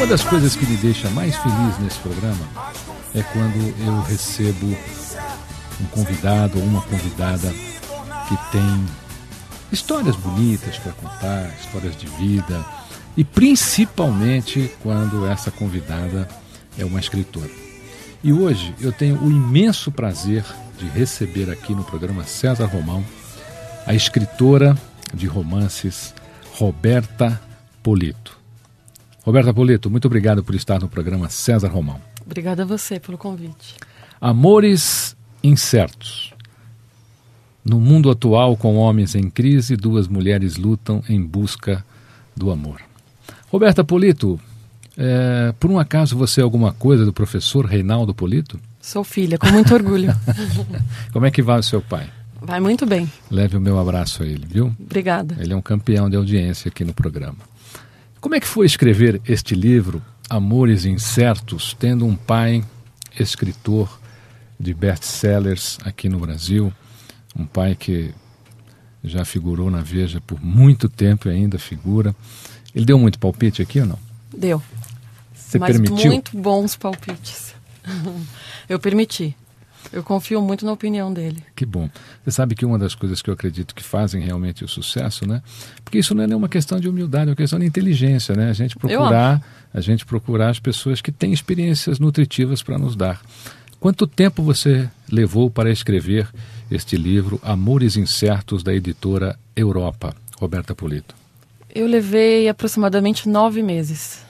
Uma das coisas que me deixa mais feliz nesse programa é quando eu recebo um convidado ou uma convidada que tem histórias bonitas para contar, histórias de vida e principalmente quando essa convidada é uma escritora. E hoje eu tenho o imenso prazer de receber aqui no programa César Romão a escritora de romances Roberta Polito. Roberta Polito, muito obrigado por estar no programa César Romão. Obrigada a você pelo convite. Amores incertos. No mundo atual, com homens em crise, duas mulheres lutam em busca do amor. Roberta Polito, é, por um acaso você é alguma coisa do professor Reinaldo Polito? Sou filha, com muito orgulho. Como é que vai o seu pai? Vai muito bem. Leve o meu abraço a ele, viu? Obrigada. Ele é um campeão de audiência aqui no programa. Como é que foi escrever este livro, Amores Incertos, tendo um pai escritor de best-sellers aqui no Brasil, um pai que já figurou na Veja por muito tempo e ainda figura. Ele deu muito palpite aqui ou não? Deu. Você Mas permitiu? muito bons palpites. Eu permiti. Eu confio muito na opinião dele. Que bom. Você sabe que uma das coisas que eu acredito que fazem realmente o sucesso, né? Porque isso não é nenhuma questão de humildade, é uma questão de inteligência, né? A gente procurar, a gente procurar as pessoas que têm experiências nutritivas para nos dar. Quanto tempo você levou para escrever este livro Amores Incertos da editora Europa, Roberta Polito? Eu levei aproximadamente nove meses.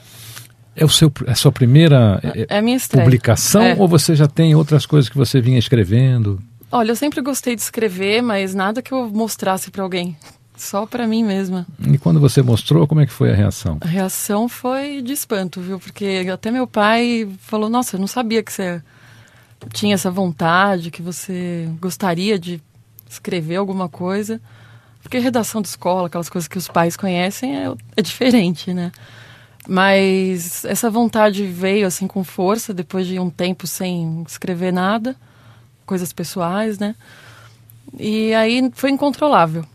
É o seu, é a sua primeira É a minha estreia. publicação É. ou você já tem outras coisas que você vinha escrevendo? Olha, eu sempre gostei de escrever, mas nada que eu mostrasse para alguém. Só para mim mesma. E quando você mostrou, como é que foi a reação? A reação foi de espanto, viu? Porque até meu pai falou: Nossa, eu não sabia que você tinha essa vontade, que você gostaria de escrever alguma coisa. Porque redação de escola, aquelas coisas que os pais conhecem, é, é diferente, né? Mas essa vontade veio assim com força depois de um tempo sem escrever nada, coisas pessoais, né? E aí foi incontrolável.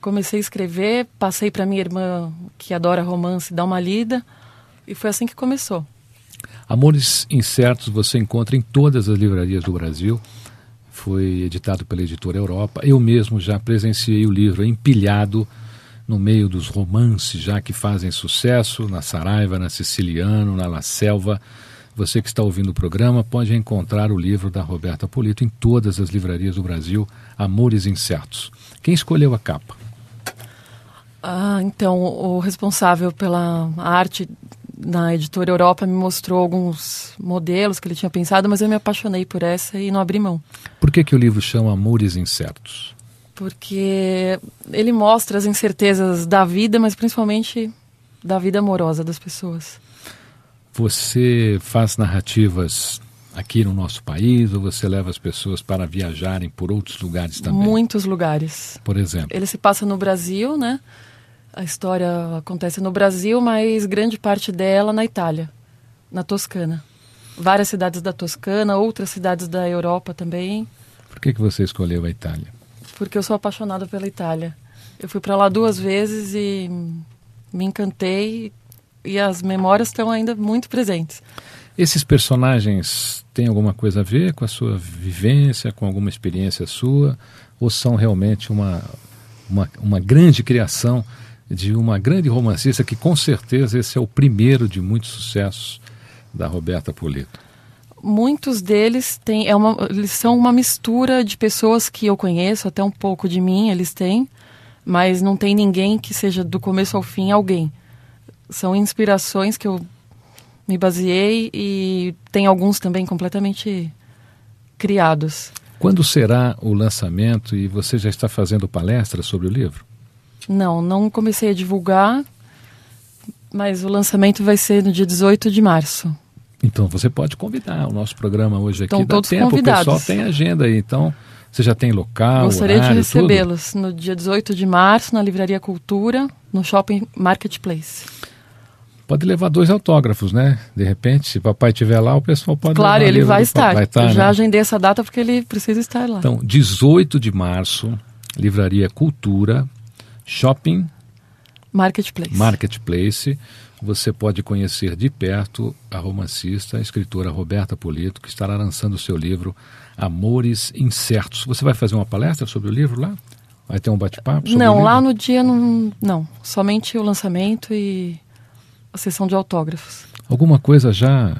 Comecei a escrever, passei para minha irmã que adora romance dar uma lida e foi assim que começou. Amores Incertos você encontra em todas as livrarias do Brasil. Foi editado pela editora Europa. Eu mesmo já presenciei o livro empilhado no meio dos romances já que fazem sucesso, na Saraiva, na Siciliano, na La Selva. Você que está ouvindo o programa pode encontrar o livro da Roberta Polito em todas as livrarias do Brasil, Amores Incertos. Quem escolheu a capa? Ah, então o responsável pela arte na editora Europa me mostrou alguns modelos que ele tinha pensado, mas eu me apaixonei por essa e não abri mão. Por que, que o livro chama Amores Incertos? Porque ele mostra as incertezas da vida, mas principalmente da vida amorosa das pessoas. Você faz narrativas aqui no nosso país ou você leva as pessoas para viajarem por outros lugares também? Muitos lugares. Por exemplo, Ele se passa no Brasil, né? A história acontece no Brasil, mas grande parte dela na Itália, na Toscana. várias cidades da Toscana, outras cidades da Europa também. Por que, que você escolheu a Itália? Porque eu sou apaixonada pela Itália. Eu fui para lá duas vezes e me encantei e as memórias estão ainda muito presentes. Esses personagens têm alguma coisa a ver com a sua vivência, com alguma experiência sua, ou são realmente uma, uma, uma grande criação de uma grande romancista que com certeza esse é o primeiro de muitos sucessos da Roberta Polito? Muitos deles têm, é uma, eles são uma mistura de pessoas que eu conheço, até um pouco de mim eles têm, mas não tem ninguém que seja do começo ao fim alguém. São inspirações que eu me baseei e tem alguns também completamente criados. Quando será o lançamento e você já está fazendo palestras sobre o livro? Não, não comecei a divulgar, mas o lançamento vai ser no dia 18 de março. Então você pode convidar o nosso programa hoje aqui. Estão Dá todos tempo, convidados. o pessoal tem agenda aí, então você já tem local, Gostaria de horário, tudo? recebê-los no dia 18 de março na Livraria Cultura, no Shopping Marketplace. Pode levar dois autógrafos, né? De repente, se papai estiver lá, o pessoal pode Claro, levar ele vai estar. Vai estar, Eu já né? agendei essa data porque ele precisa estar lá. Então, 18 de março, Livraria Cultura, Shopping Marketplace. Marketplace. Você pode conhecer de perto a romancista, a escritora Roberta Polito, que estará lançando o seu livro Amores Incertos. Você vai fazer uma palestra sobre o livro lá? Vai ter um bate-papo? não, lá no dia não, não. Somente o lançamento e a sessão de autógrafos. Alguma coisa já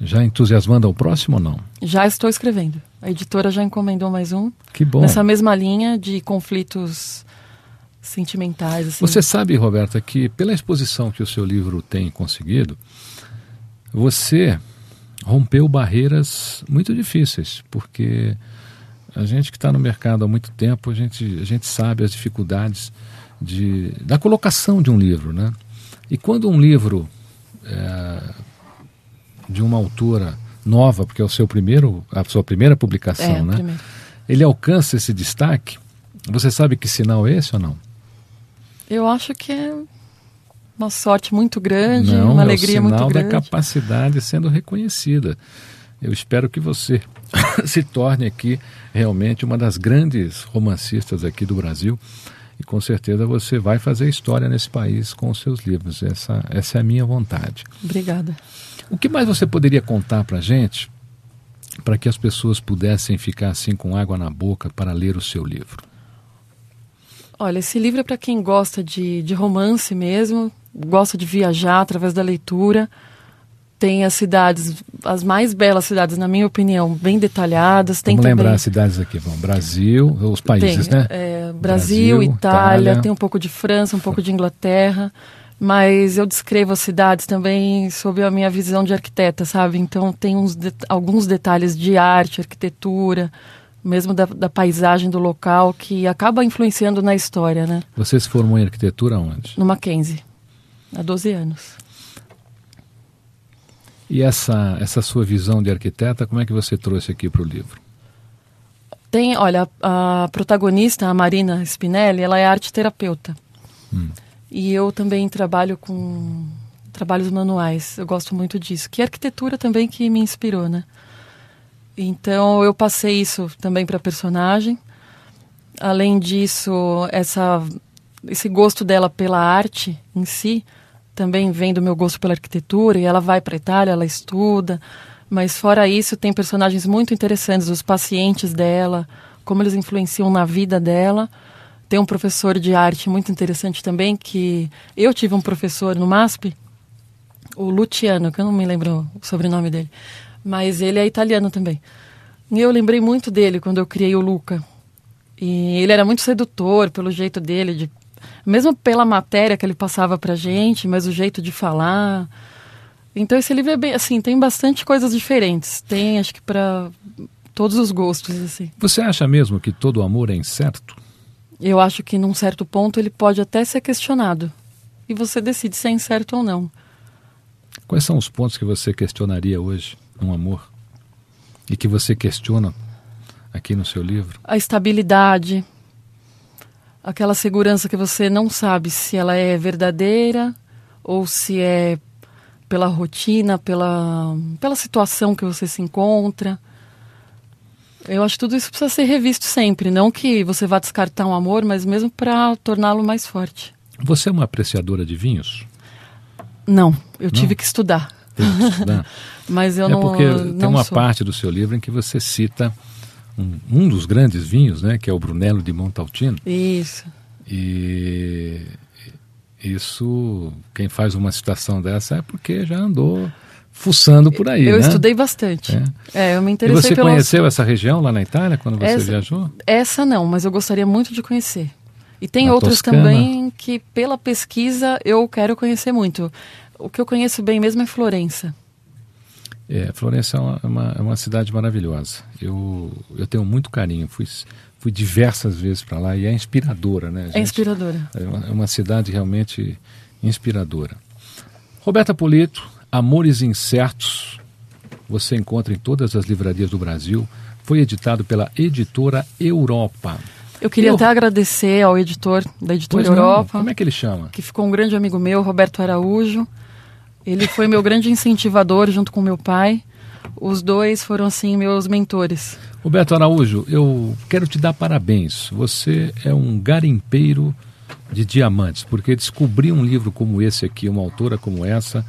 já entusiasmando ao próximo ou não? Já estou escrevendo. A editora já encomendou mais um. Que bom. Nessa mesma linha de conflitos sentimentais. Assim. Você sabe, Roberta, que pela exposição que o seu livro tem conseguido, você rompeu barreiras muito difíceis, porque a gente que está no mercado há muito tempo, a gente, a gente sabe as dificuldades de, da colocação de um livro, né? E quando um livro é, de uma autora nova, porque é o seu primeiro, a sua primeira publicação, É, né? primeiro. Ele alcança esse destaque. Você sabe que sinal é esse ou não? Eu acho que é uma sorte muito grande, Não, uma é o alegria muito sinal da grande. capacidade sendo reconhecida. Eu espero que você se torne aqui realmente uma das grandes romancistas aqui do Brasil e com certeza você vai fazer história nesse país com os seus livros. Essa, essa é a minha vontade. Obrigada. O que mais você poderia contar para gente para que as pessoas pudessem ficar assim com água na boca para ler o seu livro? Olha, esse livro é para quem gosta de, de romance mesmo, gosta de viajar através da leitura. Tem as cidades, as mais belas cidades, na minha opinião, bem detalhadas. Tem Vamos também, lembrar as cidades aqui, vamos. Brasil, os países, tem, né? é, Brasil, Brasil, Itália, Itália. tem um pouco de França, um pouco de Inglaterra. Mas eu descrevo as cidades também sob a minha visão de arquiteta, sabe? Então tem uns de- alguns detalhes de arte, arquitetura, mesmo da, da paisagem do local, que acaba influenciando na história, né? Você se formou em arquitetura onde? No Mackenzie, há 12 anos. E essa, essa sua visão de arquiteta, como é que você trouxe aqui para o livro? Tem, olha, a, a protagonista, a Marina Spinelli, ela é arte terapeuta. Hum. E eu também trabalho com trabalhos manuais. Eu gosto muito disso. Que é arquitetura também que me inspirou, né? Então eu passei isso também para a personagem. Além disso, essa, esse gosto dela pela arte em si também vem do meu gosto pela arquitetura. E ela vai para a Itália, ela estuda. Mas fora isso, tem personagens muito interessantes, os pacientes dela, como eles influenciam na vida dela. Tem um professor de arte muito interessante também, que eu tive um professor no MASP, o Luciano, que eu não me lembro o sobrenome dele, mas ele é italiano também. E eu lembrei muito dele quando eu criei o Luca. E ele era muito sedutor pelo jeito dele, de, mesmo pela matéria que ele passava pra gente, mas o jeito de falar. Então esse livro é bem, assim, tem bastante coisas diferentes. Tem, acho que para todos os gostos, assim. Você acha mesmo que todo amor é incerto? Eu acho que num certo ponto ele pode até ser questionado. E você decide se é incerto ou não. Quais são os pontos que você questionaria hoje num amor? E que você questiona aqui no seu livro? A estabilidade, aquela segurança que você não sabe se ela é verdadeira ou se é pela rotina, pela, pela situação que você se encontra. Eu acho que tudo isso precisa ser revisto sempre. Não que você vá descartar um amor, mas mesmo para torná-lo mais forte. Você é uma apreciadora de vinhos? Não, eu tive que estudar. Teve que estudar? mas eu é não. porque tem não uma sou. parte do seu livro em que você cita um, um dos grandes vinhos, né, que é o Brunello de Montalcino. Isso. E isso, quem faz uma citação dessa é porque já andou fuçando por aí, eu né? estudei bastante. É, eu me E interessei você pelas- conheceu essa região lá na Itália quando você Essa- viajou? Essa não, mas eu gostaria muito de conhecer. E tem Na outras Toscana. também que, pela pesquisa, eu quero conhecer muito. O que eu conheço bem mesmo é Florença. É, Florença é uma, é uma, é uma cidade maravilhosa. Eu, eu tenho muito carinho. Fui, fui diversas vezes para lá e é inspiradora, né? É gente? inspiradora. É uma, é uma cidade realmente inspiradora. Roberta Polito, Amores Incertos, você encontra em todas as livrarias do Brasil. Foi editado pela editora Europa. Eu queria Eu- até agradecer ao editor da Editora Pois não, Europa, Como é que ele chama? que ficou um grande amigo meu, Roberto Araújo. Ele foi meu grande incentivador junto com meu pai. Os dois foram, assim, meus mentores. Roberto Araújo, eu quero te dar parabéns. Você é um garimpeiro de diamantes, porque descobrir um livro como esse aqui, uma autora como essa,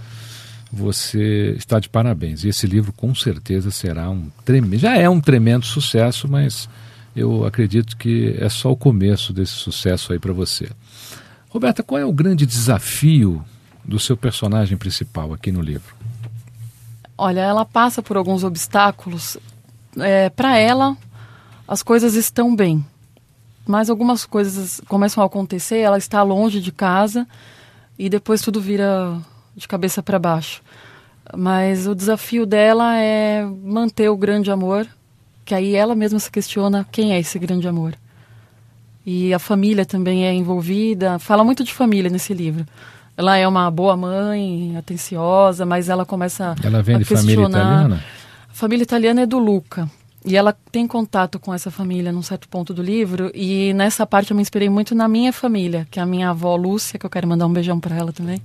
você está de parabéns. E esse livro com certeza será um tremendo, já é um tremendo sucesso, mas eu acredito que é só o começo desse sucesso aí para você. Roberta, qual é o grande desafio do seu personagem principal aqui no livro? Olha, ela passa por alguns obstáculos. É, Para ela, as coisas estão bem. Mas algumas coisas começam a acontecer, ela está longe de casa e depois tudo vira de cabeça para baixo. Mas o desafio dela é manter o grande amor, que aí ela mesma se questiona quem é esse grande amor. E a família também é envolvida. Fala muito de família nesse livro. Ela é uma boa mãe, atenciosa, mas ela começa Ela vem a de família questionar. italiana? A família italiana é do Luca. E ela tem contato com essa família num certo ponto do livro. E nessa parte eu me inspirei muito na minha família, que é a minha avó Lúcia, que eu quero mandar um beijão para ela também.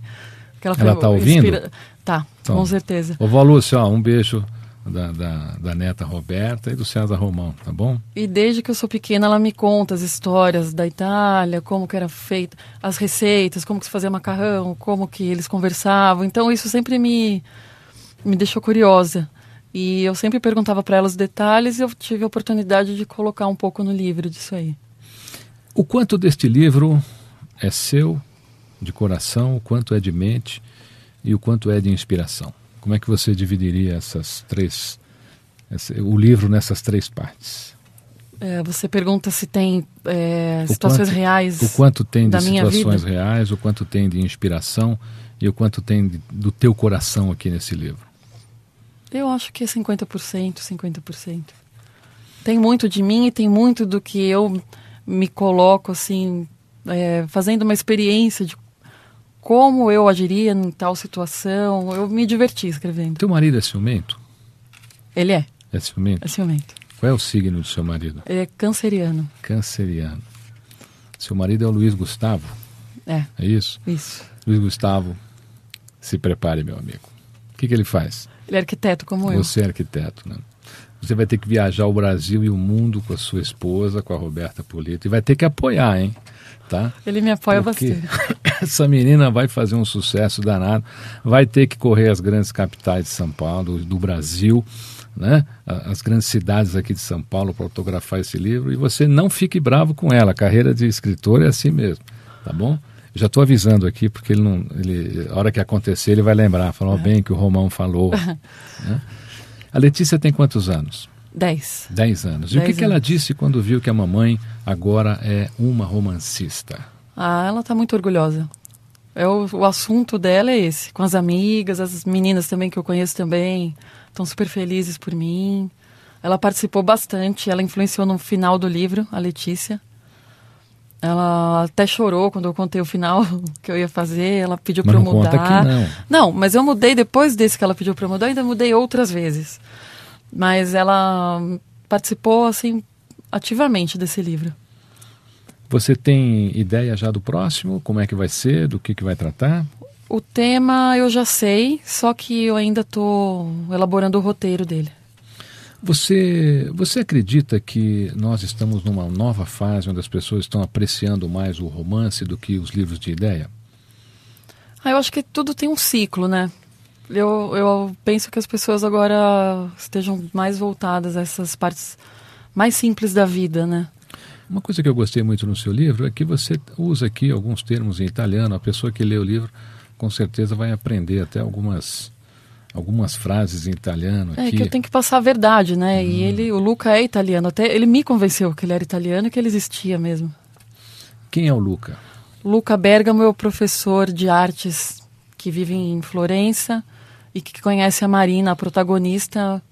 Que Ela foi tá ouvindo? Tá, Então, com certeza. Ô, vó Lúcia, ó, um beijo da, da, da neta Roberta e do César Romão, tá bom? E desde que eu sou pequena, ela me conta as histórias da Itália, como que era feito, as receitas, como que se fazia macarrão, como que eles conversavam. Então isso sempre me, me deixou curiosa. E eu sempre perguntava para ela os detalhes e eu tive a oportunidade de colocar um pouco no livro disso aí. O quanto deste livro é seu, de coração, o quanto é de mente e o quanto é de inspiração? Como é que você dividiria essas três, esse- o livro nessas três partes? É, você pergunta se tem é, situações quanto- reais O quanto tem de situações reais, o quanto tem de inspiração e o quanto tem de- do teu coração aqui nesse livro? Eu acho que é 50%, 50%. Tem muito de mim e tem muito do que eu me coloco, assim, é, fazendo uma experiência de como eu agiria em tal situação. Eu me diverti escrevendo. Teu marido é ciumento? Ele é, É ciumento? é ciumento. Qual é o signo do seu marido? Ele é canceriano. Canceriano. Seu marido é o Luiz Gustavo, É, é isso? isso. Luiz Gustavo, se prepare, meu amigo. O que, que ele faz? Ele é arquiteto como eu. Você é arquiteto, né? Você vai ter que viajar o Brasil e o mundo com a sua esposa, com a Roberta Polito, e vai ter que apoiar, hein? Tá? Ele me apoia Porque bastante. essa menina vai fazer um sucesso danado, vai ter que correr as grandes capitais de São Paulo, do, Brasil, né? As grandes cidades aqui de São Paulo para autografar esse livro, e você não fique bravo com ela, a carreira de escritor é assim mesmo, tá bom? Já estou avisando aqui, porque ele não. Ele, a hora que acontecer, ele vai lembrar, falar bem que o Romão falou. né? A Letícia tem quantos anos? Dez. Dez anos. E o que, Dez que ela disse quando viu que a mamãe agora é uma romancista? Ah, ela tá muito orgulhosa. É o, o assunto dela é esse, com as amigas, as meninas também que eu conheço também, estão super felizes por mim. Ela participou bastante, ela influenciou no final do livro, a Letícia. Ela até chorou quando eu contei o final que eu ia fazer, ela pediu para eu mudar. não. Não, mas eu mudei depois desse que ela pediu para eu mudar, ainda mudei outras vezes. Mas ela participou assim ativamente desse livro. Você tem ideia já do próximo? Como é que vai ser? Do que, que vai tratar? O tema eu já sei, só que eu ainda estou elaborando o roteiro dele. Você, você acredita que nós estamos numa nova fase onde as pessoas estão apreciando mais o romance do que os livros de ideia? Ah, eu acho que tudo tem um ciclo, né? Eu, eu penso que as pessoas agora estejam mais voltadas a essas partes mais simples da vida, né? Uma coisa que eu gostei muito no seu livro é que você usa aqui alguns termos em italiano. A pessoa que lê o livro com certeza vai aprender até algumas algumas frases em italiano aqui. É que eu tenho que passar a verdade, né? Hum. E ele, o Luca é italiano. Até ele me convenceu que ele era italiano e que ele existia mesmo. Quem é o Luca? Luca Bergamo é o professor de artes que vive em Florença e que conhece a Marina, a protagonista,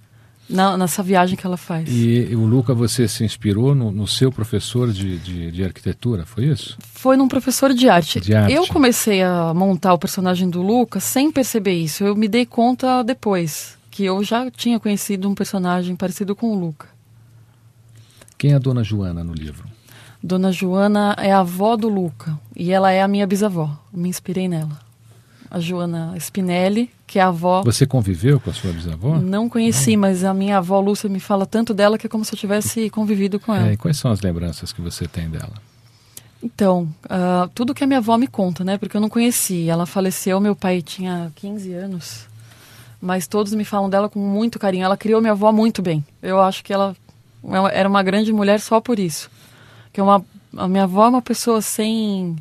na, nessa viagem que ela faz. E, e o Luca, você se inspirou no, no seu professor de, de, de, arquitetura, foi isso? Foi num professor de arte. de arte. Eu comecei a montar o personagem do Luca sem perceber isso. Eu me dei conta depois, que eu já tinha conhecido um personagem parecido com o Luca. Quem é a dona Joana no livro? Dona Joana é a avó do Luca e ela é a minha bisavó. me inspirei nela a Joana Spinelli, que é a avó. Você conviveu com a sua bisavó? Não conheci, Não. mas a minha avó Lúcia me fala tanto dela que é como se eu tivesse convivido com ela. É, e quais são as lembranças que você tem dela? Então, uh, tudo que a minha avó me conta, né? Porque eu não conheci. Ela faleceu, meu pai tinha 15 anos. Mas todos me falam dela com muito carinho. Ela criou minha avó muito bem. Eu acho que ela era uma grande mulher só por isso. Que é uma, a minha avó é uma pessoa sem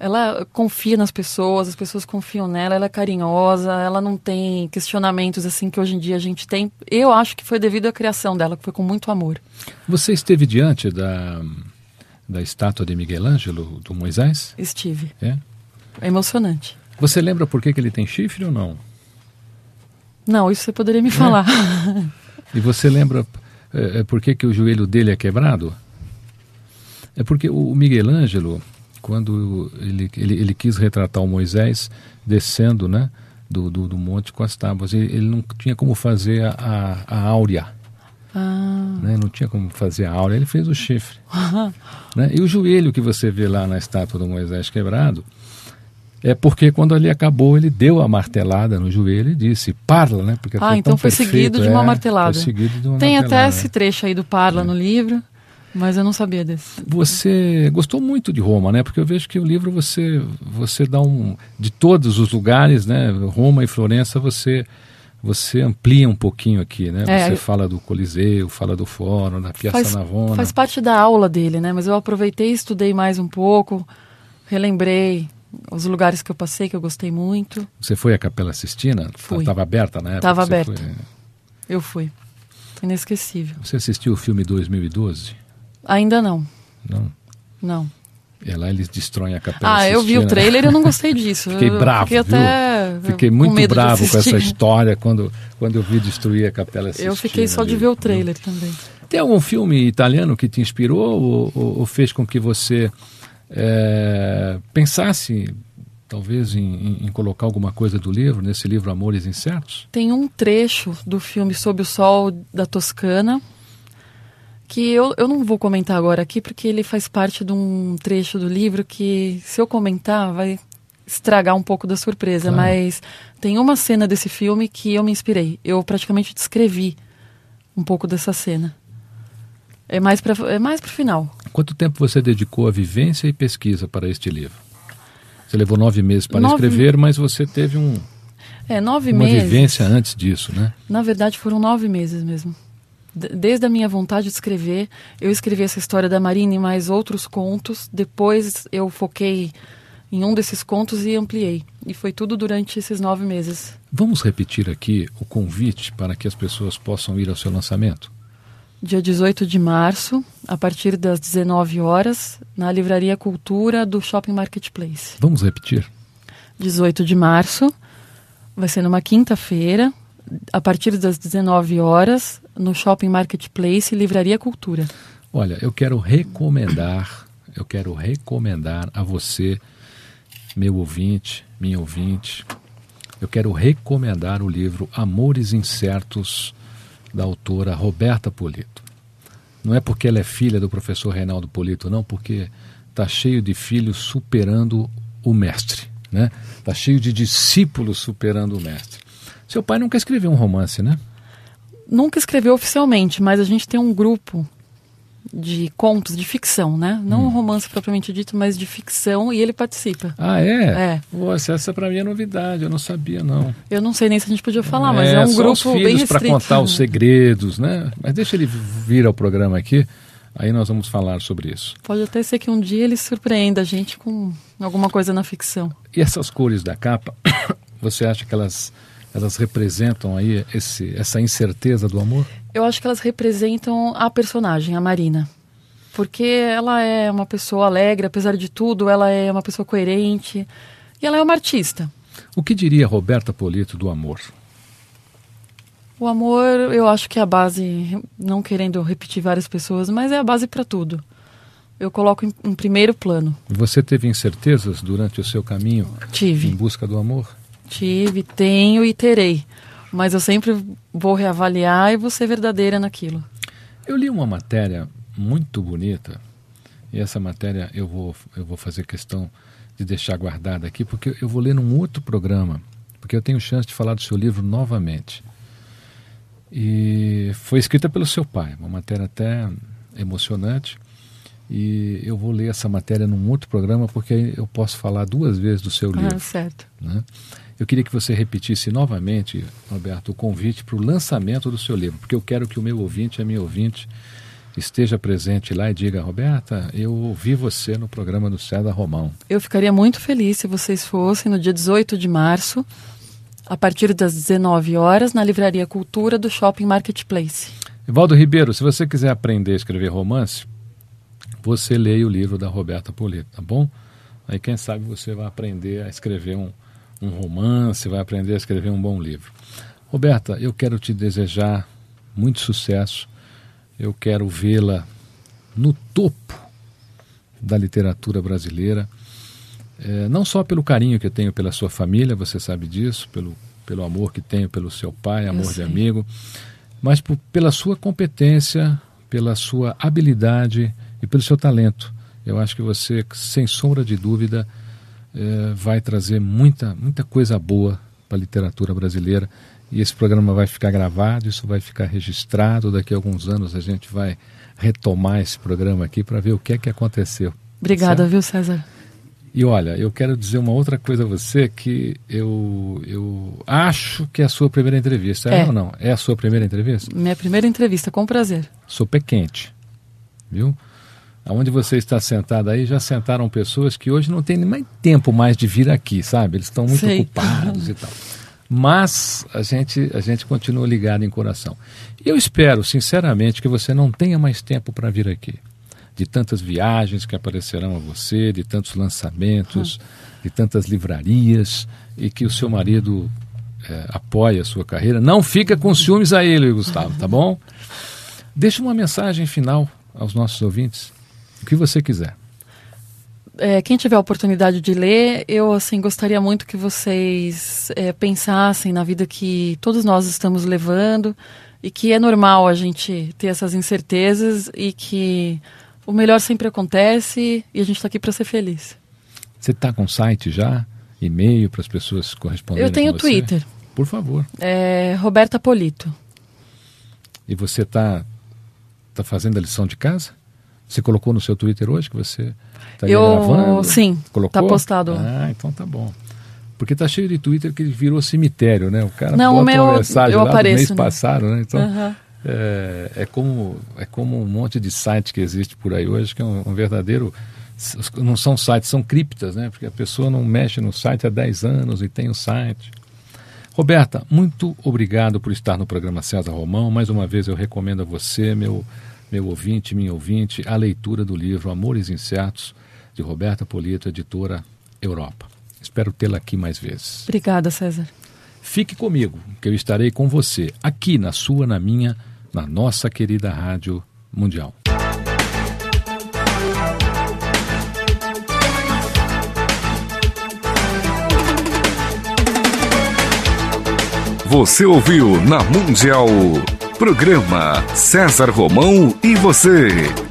ela confia nas pessoas, as pessoas confiam nela, ela é carinhosa, ela não tem questionamentos assim que hoje em dia a gente tem. Eu acho que foi devido à criação dela, que foi com muito amor. Você esteve diante da, da estátua de Miguel Ângelo, do Moisés? Estive. É? É emocionante. Você lembra por que, que ele tem chifre ou não? Não, isso você poderia me é? falar. E você lembra é, por que, que o joelho dele é quebrado? É porque o Miguel Ângelo, quando ele, ele, ele quis retratar o Moisés descendo né, do, do, do monte com as tábuas. Ele, ele, não tinha como fazer a, a, a áurea. Ah. Né? Não tinha como fazer a áurea, ele fez o chifre. né? E o joelho que você vê lá na estátua do Moisés quebrado é porque quando ele acabou, ele deu a martelada no joelho e disse parla, né? Porque ah, então foi perfeito, seguido de uma é, martelada. Foi seguido de uma Tem martelada, até esse trecho aí do parla é. no livro. Mas eu não sabia desse. Você gostou muito de Roma, né? Porque eu vejo que o livro você você dá um de todos os lugares, né? Roma e Florença você você amplia um pouquinho aqui, né? É, você fala do Coliseu, fala do Fórum, da Piazza faz, Navona. Faz parte da aula dele, né? Mas eu aproveitei, estudei mais um pouco, relembrei os lugares que eu passei que eu gostei muito. Você foi à Capela Sistina? Fui. Estava aberta na época? Estava aberta. Foi... Eu fui. Inesquecível. Você assistiu o filme 2012? Ainda não. Não? Não. É lá eles destroem a capela. Ah, eu vi o trailer e eu não gostei disso. Fiquei bravo, fiquei viu? Até fiquei muito bravo com essa história quando, quando eu vi destruir a capela Sistina. Eu fiquei só de ver o trailer viu? também. Tem algum filme italiano que te inspirou ou, ou, ou fez com que você é, pensasse talvez em, em, em, colocar alguma coisa do livro, nesse livro Amores Incertos? Tem um trecho do filme Sob o Sol da Toscana, que eu, eu não vou comentar agora aqui porque ele faz parte de um trecho do livro que, se eu comentar, vai estragar um pouco da surpresa. Claro. Mas tem uma cena desse filme que eu me inspirei. Eu praticamente descrevi um pouco dessa cena. É mais para é mais final. Quanto tempo você dedicou à vivência e pesquisa para este livro? Você levou nove meses para nove... escrever, mas você teve um é nove uma meses. vivência antes disso, né? Na verdade, foram nove meses mesmo desde a minha vontade de escrever, eu escrevi essa história da Marina e mais outros contos. Depois eu foquei em um desses contos e ampliei. E foi tudo durante esses nove meses. Vamos repetir aqui o convite para que as pessoas possam ir ao seu lançamento? Dia 18 de março, a partir das 19 horas, na Livraria Cultura do Shopping Marketplace. Vamos repetir? 18 de março, vai ser numa quinta-feira, a partir das 19 horas, no Shopping Marketplace Livraria Cultura. Olha, eu quero recomendar, eu quero recomendar a você, meu ouvinte, minha ouvinte, eu quero recomendar o livro Amores Incertos, da autora Roberta Polito. Não é porque ela é filha do professor Reinaldo Polito, não, porque está cheio de filhos superando o mestre. né? Tá cheio de discípulos superando o mestre. Seu pai nunca escreveu um romance, né? Nunca escreveu oficialmente, mas a gente tem um grupo de contos, de ficção, né? Não um romance propriamente dito, mas de ficção, e ele participa. Ah, é? É. Nossa, essa pra mim é novidade, eu não sabia, não. Eu não sei nem se a gente podia falar, mas é um só grupo bem para restrito. contar os segredos, né? Mas deixa ele vir ao programa aqui, aí nós vamos falar sobre isso. Pode até ser que um dia ele surpreenda a gente com alguma coisa na ficção. E essas cores da capa, você acha que elas, elas representam aí esse, essa incerteza do amor? Eu acho que elas representam a personagem, a Marina. Porque ela é uma pessoa alegre, apesar de tudo, ela é uma pessoa coerente. E ela é uma artista. O que diria Roberta Polito do amor? O amor, eu acho que é a base, não querendo repetir várias pessoas, mas é a base para tudo. Eu coloco em, em primeiro plano. Você teve incertezas durante o seu caminho em Tive, busca do amor? Tive, tenho e terei. Mas eu sempre vou reavaliar e vou ser verdadeira naquilo. Eu li uma matéria muito bonita, e essa matéria eu vou, eu vou fazer questão de deixar guardada aqui, porque eu vou ler num outro programa, porque eu tenho chance de falar do seu livro novamente. E foi escrita pelo seu pai, uma matéria até emocionante. E eu vou ler essa matéria num outro programa, porque aí eu posso falar duas vezes do seu livro. Ah, certo. né? Eu queria que você repetisse novamente, Roberto, o convite para o lançamento do seu livro, porque eu quero que o meu ouvinte, a minha ouvinte, esteja presente lá e diga, Roberta, eu ouvi você no programa do César Romão. Eu ficaria muito feliz se vocês fossem no dia 18 de março, a partir das 19 horas, na Livraria Cultura do Shopping Marketplace. Evaldo Ribeiro, se você quiser aprender a escrever romance, você leia o livro da Roberta Polito, tá bom? Aí quem sabe você vai aprender a escrever um, um romance, vai aprender a escrever um bom livro. Roberta, eu quero te desejar muito sucesso. Eu quero vê-la no topo da literatura brasileira. É, não só pelo carinho que eu tenho pela sua família, você sabe disso, pelo, pelo amor que tenho pelo seu pai, amor de amigo, mas por, pela sua competência, pela sua habilidade e pelo seu talento. Eu acho que você, sem sombra de dúvida, eh, vai trazer muita, muita coisa boa para a literatura brasileira. E esse programa vai ficar gravado, isso vai ficar registrado. Daqui a alguns anos a gente vai retomar esse programa aqui para ver o que é que aconteceu. Obrigada, Certo? viu, César? E olha, eu quero dizer uma outra coisa a você que eu, eu acho que é a sua primeira entrevista. É, É. ou não? É a sua primeira entrevista? Minha primeira entrevista, com prazer. Sou pé quente, viu? Aonde você está sentado aí, já sentaram pessoas que hoje não têm nem mais tempo mais de vir aqui, sabe? Eles estão muito Sei. ocupados e tal. Mas a gente, a gente continua ligado em coração. E eu espero, sinceramente, que você não tenha mais tempo para vir aqui. De tantas viagens que aparecerão a você, de tantos lançamentos, de tantas livrarias, e que o seu marido eh, apoie a sua carreira. Não fica com ciúmes a ele, Gustavo, tá bom? Deixa uma mensagem final aos nossos ouvintes, que você quiser. É, quem tiver a oportunidade de ler, eu assim gostaria muito que vocês é, pensassem na vida que todos nós estamos levando e que é normal a gente ter essas incertezas e que o melhor sempre acontece e a gente está aqui para ser feliz. Você está com site já? E-mail para as pessoas corresponderem Eu tenho? Twitter, Por favor. é, Roberta Polito. E você está tá fazendo a lição de casa? Você colocou no seu Twitter hoje que você estaria Eu- gravando? sim, Colocou? tá postado. Ah, então tá bom. Porque tá cheio de Twitter que virou cemitério, né? O cara Não, bota o meu- uma mensagem eu lá do apareço, mês né? passado, né? Então, é, é, como, é como um monte de site que existe por aí hoje, que é um, um verdadeiro... Não são sites, são criptas, né? Porque a pessoa não mexe no site há 10 anos e tem o site. Roberta, muito obrigado por estar no programa César Romão. Mais uma vez eu recomendo a você, meu, meu ouvinte, minha ouvinte, a leitura do livro Amores Incertos, de Roberta Polito, editora Europa. Espero tê-la aqui mais vezes. Obrigada, César. Fique comigo, que eu estarei com você, aqui na sua, na minha, na nossa querida Rádio Mundial. Você ouviu na Mundial. Programa César Romão e você.